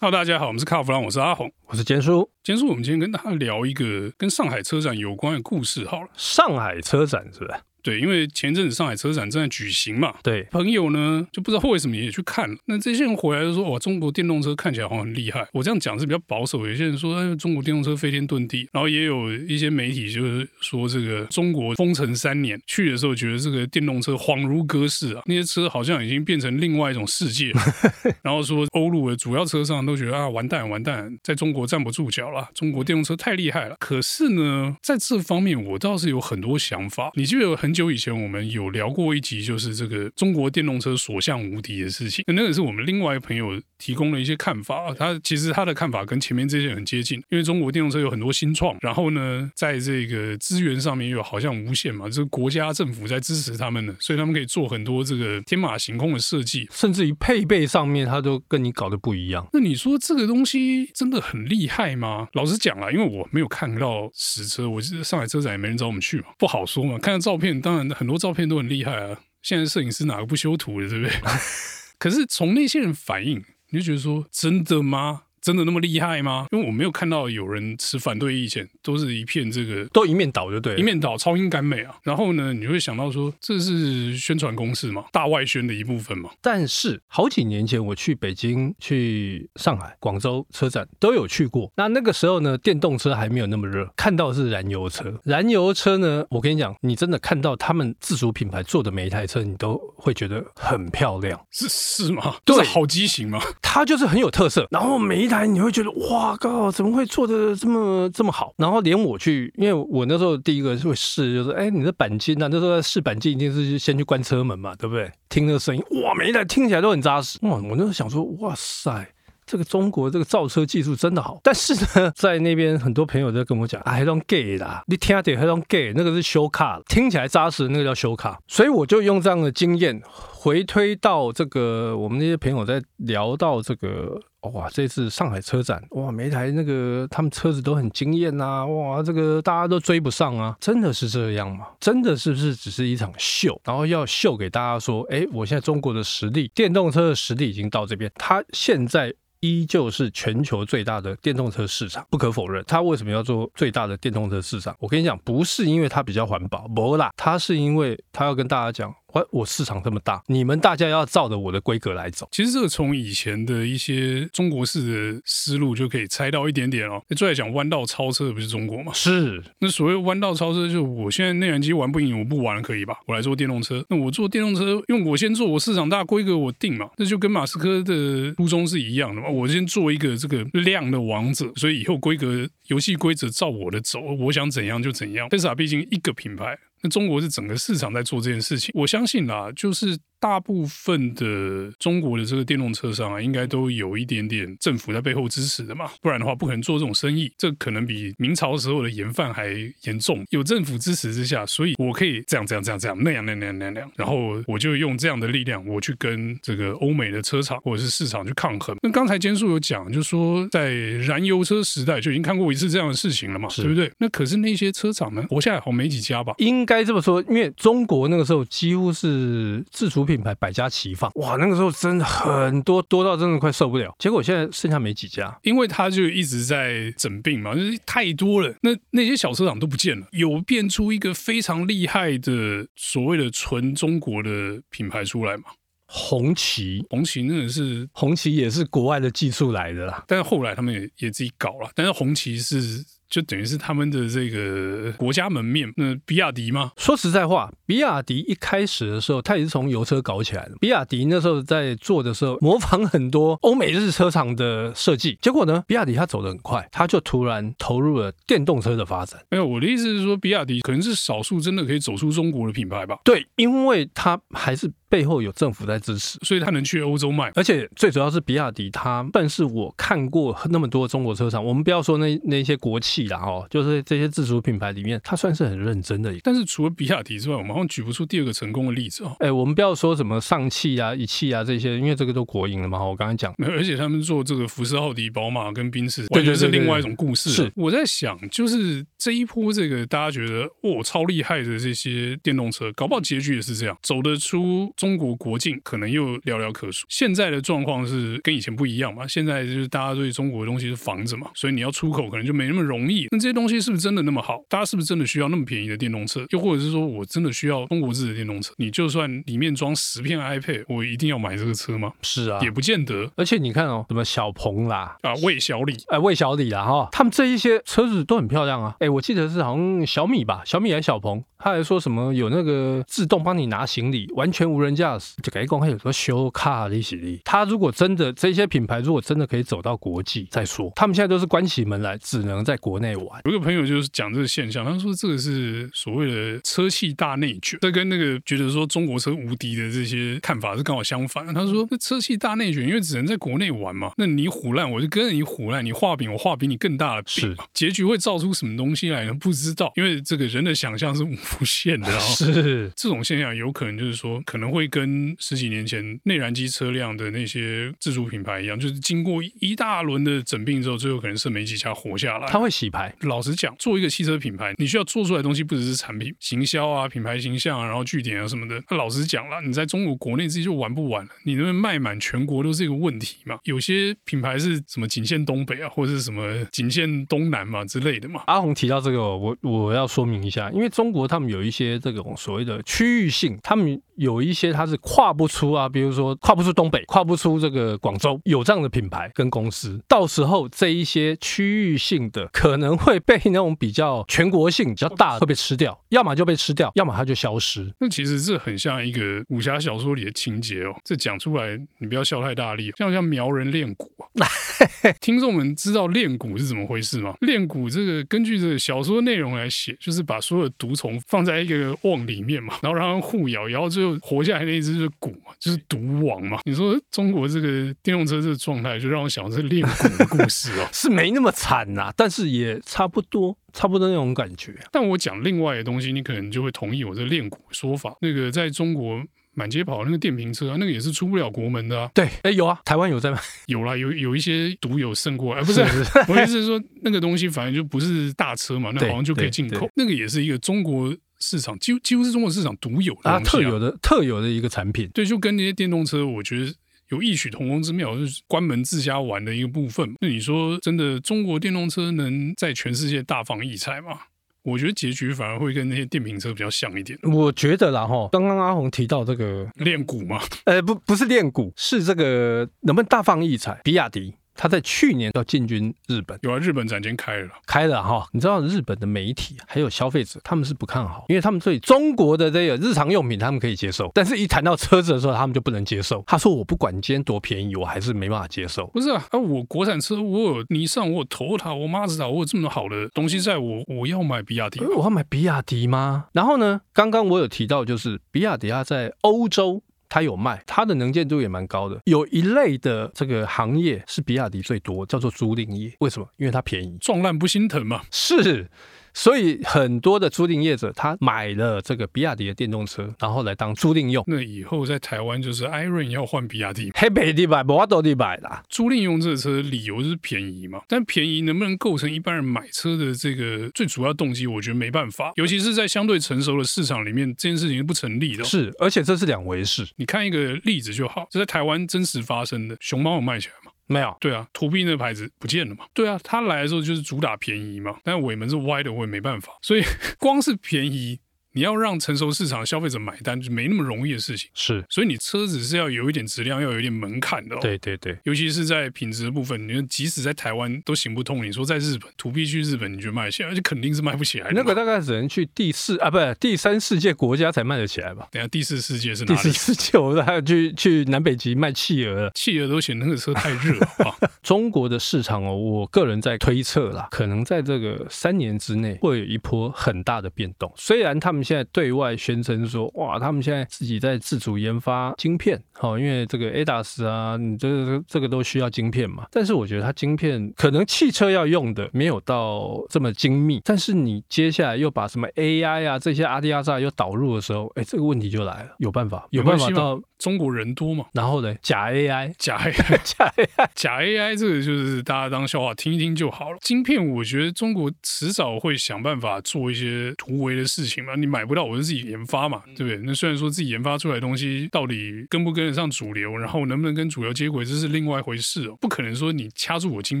Hello，大家好，我们是卡弗朗，我是阿红，我是坚叔。坚叔，我们今天跟大家聊一个跟上海车展有关的故事。好了，上海车展是不是？对，因为前阵子上海车展正在举行嘛，对，朋友呢就不知道为什么也去看了。那这些人回来就说：“哇，中国电动车看起来好像很厉害。”我这样讲是比较保守。有些人说：“哎，中国电动车飞天遁地。”然后也有一些媒体就是说：“这个中国封城三年，去的时候觉得这个电动车恍如隔世啊，那些车好像已经变成另外一种世界。”然后说欧陆的主要车商都觉得啊，完蛋完蛋，在中国站不住脚了。中国电动车太厉害了。可是呢，在这方面我倒是有很多想法。你记得很久以前我们有。聊过一集，就是这个中国电动车所向无敌的事情。那个是我们另外一个朋友提供了一些看法。他其实他的看法跟前面这些很接近，因为中国电动车有很多新创，然后呢，在这个资源上面又好像无限嘛，这个国家政府在支持他们呢，所以他们可以做很多这个天马行空的设计，甚至于配备上面，他都跟你搞得不一样。那你说这个东西真的很厉害吗？老实讲啦，因为我没有看到实车，我记得上海车展也没人找我们去嘛，不好说嘛。看到照片，当然很多照片。都很厉害啊！现在摄影师哪个不修图的，对不对？可是从那些人反应，你就觉得说，真的吗？真的那么厉害吗？因为我没有看到有人持反对意见，都是一片这个都一面倒就对了，一面倒超英赶美啊。然后呢，你会想到说，这是宣传攻势嘛，大外宣的一部分嘛。但是好几年前我去北京、去上海、广州车展都有去过。那那个时候呢，电动车还没有那么热，看到是燃油车。燃油车呢，我跟你讲，你真的看到他们自主品牌做的每一台车，你都会觉得很漂亮。是是吗？对，是好机型吗？它就是很有特色。然后每一台。你会觉得哇靠，怎么会做的这么这么好？然后连我去，因为我那时候第一个会试，就是哎，你的钣金啊，那时候在试钣金，一定是先去关车门嘛，对不对？听那个声音，哇，每一台听起来都很扎实。哇，我那时候想说，哇塞，这个中国这个造车技术真的好。但是呢，在那边很多朋友在跟我讲，啊，还种 gay 啦，你听点还种 gay，那个是修卡，听起来扎实，那个叫修卡。所以我就用这样的经验回推到这个，我们那些朋友在聊到这个。哇，这次上海车展，哇，每一台那个他们车子都很惊艳呐，哇，这个大家都追不上啊，真的是这样吗？真的是不是只是一场秀？然后要秀给大家说，哎，我现在中国的实力，电动车的实力已经到这边，它现在依旧是全球最大的电动车市场，不可否认。它为什么要做最大的电动车市场？我跟你讲，不是因为它比较环保，不啦，它是因为它要跟大家讲。我我市场这么大，你们大家要照着我的规格来走。其实这个从以前的一些中国式的思路就可以猜到一点点哦。最爱讲弯道超车的不是中国吗？是。那所谓弯道超车，就是我现在内燃机玩不赢，我不玩了，可以吧？我来做电动车。那我做电动车，用我先做，我市场大规格我定嘛。那就跟马斯克的初衷是一样的嘛。我先做一个这个量的王者，所以以后规格游戏规则照我的走，我想怎样就怎样。特斯拉毕竟一个品牌。那中国是整个市场在做这件事情，我相信啦，就是。大部分的中国的这个电动车商啊，应该都有一点点政府在背后支持的嘛，不然的话不可能做这种生意。这可能比明朝时候的盐贩还严重。有政府支持之下，所以我可以这样这样这样这样那样那样那样那样，然后我就用这样的力量，我去跟这个欧美的车厂或者是市场去抗衡。那刚才坚叔有讲，就是说在燃油车时代就已经看过一次这样的事情了嘛，对不对？那可是那些车厂呢，活下来好没几家吧？应该这么说，因为中国那个时候几乎是自主。品牌百家齐放，哇，那个时候真的很多，多到真的快受不了。结果现在剩下没几家，因为他就一直在整病嘛，就是太多了。那那些小车厂都不见了，有变出一个非常厉害的所谓的纯中国的品牌出来嘛？红旗，红旗那个是红旗，也是国外的技术来的啦。但是后来他们也也自己搞了，但是红旗是。就等于是他们的这个国家门面。那比亚迪吗？说实在话，比亚迪一开始的时候，它也是从油车搞起来的。比亚迪那时候在做的时候，模仿很多欧美日车厂的设计。结果呢，比亚迪它走得很快，它就突然投入了电动车的发展。没有，我的意思是说，比亚迪可能是少数真的可以走出中国的品牌吧？对，因为它还是。背后有政府在支持，所以他能去欧洲卖。而且最主要是比亚迪，它但是我看过那么多中国车厂，我们不要说那那些国企啦哦，就是这些自主品牌里面，它算是很认真的。但是除了比亚迪之外，我们好像举不出第二个成功的例子哦。哎，我们不要说什么上汽啊、一汽啊这些，因为这个都国营了嘛。我刚才讲，而且他们做这个福斯、奥迪、宝马跟宾士，完全是另外一种故事。是我在想，就是这一波这个大家觉得哦超厉害的这些电动车，搞不好结局也是这样，走得出。中国国境可能又寥寥可数。现在的状况是跟以前不一样嘛？现在就是大家对中国的东西是防着嘛，所以你要出口可能就没那么容易。那这些东西是不是真的那么好？大家是不是真的需要那么便宜的电动车？又或者是说我真的需要中国制的电动车？你就算里面装十片 iPad，我一定要买这个车吗？是啊，也不见得。而且你看哦，什么小鹏啦，啊，魏小李，哎，魏小李啦，哈，他们这一些车子都很漂亮啊。哎，我记得是好像小米吧，小米还是小鹏，他还说什么有那个自动帮你拿行李，完全无人驾驶，就感觉公开有说修卡利息利。他如果真的这些品牌如果真的可以走到国际再说，他们现在都是关起门来，只能在国内玩。有个朋友就是讲这个现象，他说这个是所谓的车系大内卷，这跟那个觉得说中国车无敌的这些看法是刚好相反。他说这车系大内卷，因为只能在国内玩嘛，那你虎烂我就跟着你虎烂，你画饼我画比你更大的饼，结局会造出什么东西来呢？不知道，因为这个人的想象是无限的。是这种现象有可能就是说可能会跟十几年前内燃机车辆的那些自主品牌一样，就是经过一大轮的整并之后，最后可能是没几家活下来。他会洗牌。老实讲，做一个汽车品牌，你需要做出来的东西不只是产品、行销啊、品牌形象啊，然后据点啊什么的。那老实讲了，你在中国国内自己就玩不完了，你能不能卖满全国都是一个问题嘛。有些品牌是什么仅限东北啊，或者是什么仅限东南嘛之类的嘛。阿红提到这个，我我要说明一下，因为中国他们有一些这种所谓的区域性，他们有一些它是跨不出啊，比如说跨不出东北，跨不出这个广州，有这样的品牌跟公司，到时候这一些区域性的可能会被那种比较全国性比较大的会被吃掉，要么就被吃掉，要么它就消失。那其实这很像一个武侠小说里的情节哦，这讲出来你不要笑太大力，像像苗人练蛊啊。听众们知道练蛊是怎么回事吗？练蛊这个根据这个小说内容来写，就是把所有的毒虫放在一个瓮里面嘛，然后让它们互咬，然后最后活下来那一只就是蛊嘛，就是毒王嘛。你说中国这个电动车这个状态，就让我想到这练蛊的故事哦，是没那么惨呐、啊，但是也差不多，差不多那种感觉。但我讲另外的东西，你可能就会同意我这练蛊的说法。那个在中国。满街跑那个电瓶车啊，那个也是出不了国门的啊。对，哎，有啊，台湾有在卖，有啦，有有一些毒友胜过来，不是，是，是，我意思是说那个东西反正就不是大车嘛，那好像就可以进口。那个也是一个中国市场，几乎几乎是中国市场独有的、啊啊、特有的特有的一个产品。对，就跟那些电动车，我觉得有异曲同工之妙，就是关门自家玩的一个部分。那你说真的，中国电动车能在全世界大放异彩吗？我觉得结局反而会跟那些电瓶车比较像一点。我觉得啦哈，刚刚阿红提到这个练股嘛，呃，不，不是练股，是这个能不能大放异彩？比亚迪。他在去年要进军日本，有啊，日本展间开了，开了哈。你知道日本的媒体还有消费者，他们是不看好，因为他们对中国的这个日常用品他们可以接受，但是一谈到车子的时候，他们就不能接受。他说：“我不管今天多便宜，我还是没办法接受。”不是啊，啊，我国产车，我有尼桑，我有 Toyota，我马自达，我有这么好的东西在我，我要买比亚迪，我要买比亚迪吗？然后呢，刚刚我有提到，就是比亚迪它在欧洲。它有卖，它的能见度也蛮高的。有一类的这个行业是比亚迪最多，叫做租赁业。为什么？因为它便宜，撞烂不心疼嘛。是。所以很多的租赁业者，他买了这个比亚迪的电动车，然后来当租赁用。那以后在台湾就是 Iron 要换比亚迪，黑北地买，不都地买啦。租赁用这个车理由就是便宜嘛，但便宜能不能构成一般人买车的这个最主要动机？我觉得没办法，尤其是在相对成熟的市场里面，这件事情是不成立的。是，而且这是两回事。你看一个例子就好，这在台湾真实发生的，熊猫有卖起来吗？没有，对啊，途辟那个牌子不见了嘛？对啊，他来的时候就是主打便宜嘛，但尾门是歪的，我也没办法，所以 光是便宜。你要让成熟市场消费者买单，就没那么容易的事情。是，所以你车子是要有一点质量，要有一点门槛的哦。对对对，尤其是在品质的部分，你说即使在台湾都行不通，你说在日本土 B 去日本，你就卖起来，而且肯定是卖不起来。那个大概只能去第四啊，不是第三世界国家才卖得起来吧？等下第四世界是哪里？第四世界，我还要去去南北极卖企鹅，企鹅都嫌那个车太热了啊。中国的市场哦，我个人在推测啦，可能在这个三年之内会有一波很大的变动。虽然他们现在对外宣称说，哇，他们现在自己在自主研发晶片，好，因为这个 ADAS 啊，你这个这个都需要晶片嘛。但是我觉得它晶片可能汽车要用的没有到这么精密，但是你接下来又把什么 AI 啊这些阿迪亚赛又导入的时候，哎，这个问题就来了，有办法，有办法到中国人多嘛。然后呢，假 AI，假 AI，假 AI，假 AI，这个就是大家当笑话听一听就好了。晶片，我觉得中国迟早会想办法做一些突围的事情嘛。你买不到，我就自己研发嘛，对不对？那虽然说自己研发出来的东西到底跟不跟得上主流，然后能不能跟主流接轨，这是另外一回事哦。不可能说你掐住我晶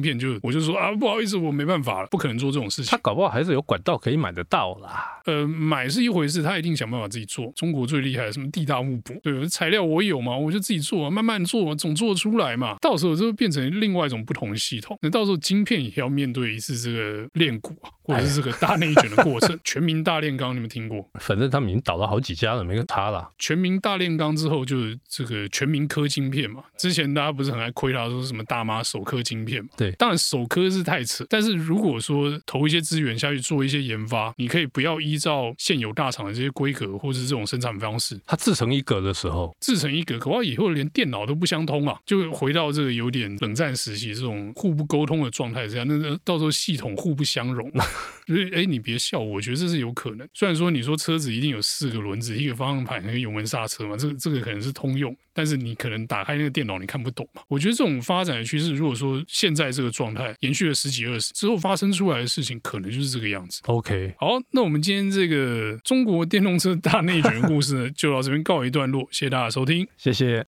片就我就说啊，不好意思，我没办法了，不可能做这种事情。他搞不好还是有管道可以买得到啦。呃，买是一回事，他一定想办法自己做。中国最厉害的什么地大物博，对，材料我有嘛，我就自己做，慢慢做，总做出来嘛。到时候就会变成另外一种不同的系统。那到时候晶片也要面对一次这个炼股啊，或者是这个大内卷的过程。全民大炼钢，你们听过？反正他们已经倒了好几家了，没个差了。全民大炼钢之后，就是这个全民科晶片嘛。之前大家不是很爱亏他说什么大妈首科晶片嘛？对，当然首科是太扯，但是如果说投一些资源下去做一些研发，你可以不要依照现有大厂的这些规格或者是这种生产方式，它自成一格的时候，自成一格，可怕以后连电脑都不相通啊，就回到这个有点冷战时期这种互不沟通的状态这样，那那到时候系统互不相容，所以哎，你别笑，我觉得这是有可能。虽然说你说车子一定有四个轮子，一个方向盘，一个油门刹车嘛，这个这个可能是通用，但是你可能打开那个电脑你看不懂嘛。我觉得这种发展的趋势，如果说现在这个状态延续了十几二十之后发生出来的事情，可能就是这个样子。OK，好，那我们今天这个中国电动车大内卷的故事呢，就到这边告一段落，谢谢大家收听，谢谢。